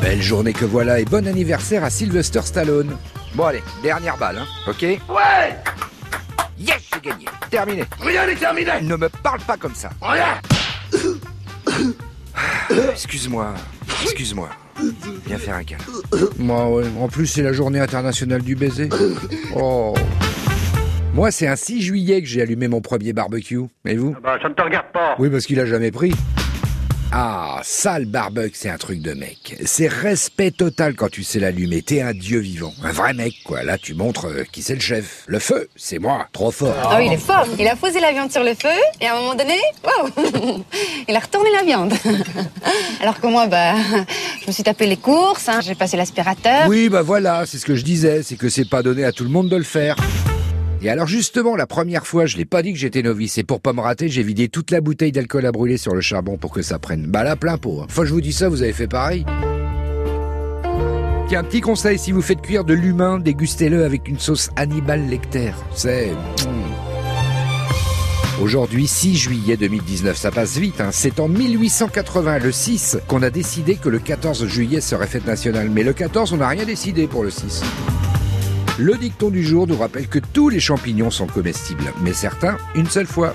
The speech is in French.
Belle journée que voilà et bon anniversaire à Sylvester Stallone. Bon allez, dernière balle, hein, ok Ouais Yes, j'ai gagné. Terminé. Rien n'est terminé Ne me parle pas comme ça. Rien Excuse-moi. Excuse-moi. Viens faire un câlin. Moi, ouais. En plus, c'est la journée internationale du baiser. Oh. Moi, c'est un 6 juillet que j'ai allumé mon premier barbecue. Et vous Bah, ça ne te regarde pas. Oui, parce qu'il a jamais pris. Ah, ça, le barbecue, c'est un truc de mec. C'est respect total quand tu sais l'allumer. T'es un dieu vivant. Un vrai mec, quoi. Là, tu montres euh, qui c'est le chef. Le feu, c'est moi. Trop fort. Ah oui, il est fort. Il a posé la viande sur le feu et à un moment donné, waouh, il a retourné la viande. Alors que moi, bah, je me suis tapé les courses, hein, j'ai passé l'aspirateur. Oui, bah voilà, c'est ce que je disais. C'est que c'est pas donné à tout le monde de le faire. Et alors justement, la première fois, je l'ai pas dit que j'étais novice. Et pour pas me rater, j'ai vidé toute la bouteille d'alcool à brûler sur le charbon pour que ça prenne. Bah là, plein pot. hein. Fois je vous dis ça, vous avez fait pareil. Tiens, un petit conseil, si vous faites cuire de l'humain, dégustez-le avec une sauce Hannibal Lecter. C'est... mm. Aujourd'hui, 6 juillet 2019, ça passe vite, hein. c'est en 1880, le 6, qu'on a décidé que le 14 juillet serait fête nationale. Mais le 14, on n'a rien décidé pour le 6. Le dicton du jour nous rappelle que tous les champignons sont comestibles, mais certains une seule fois.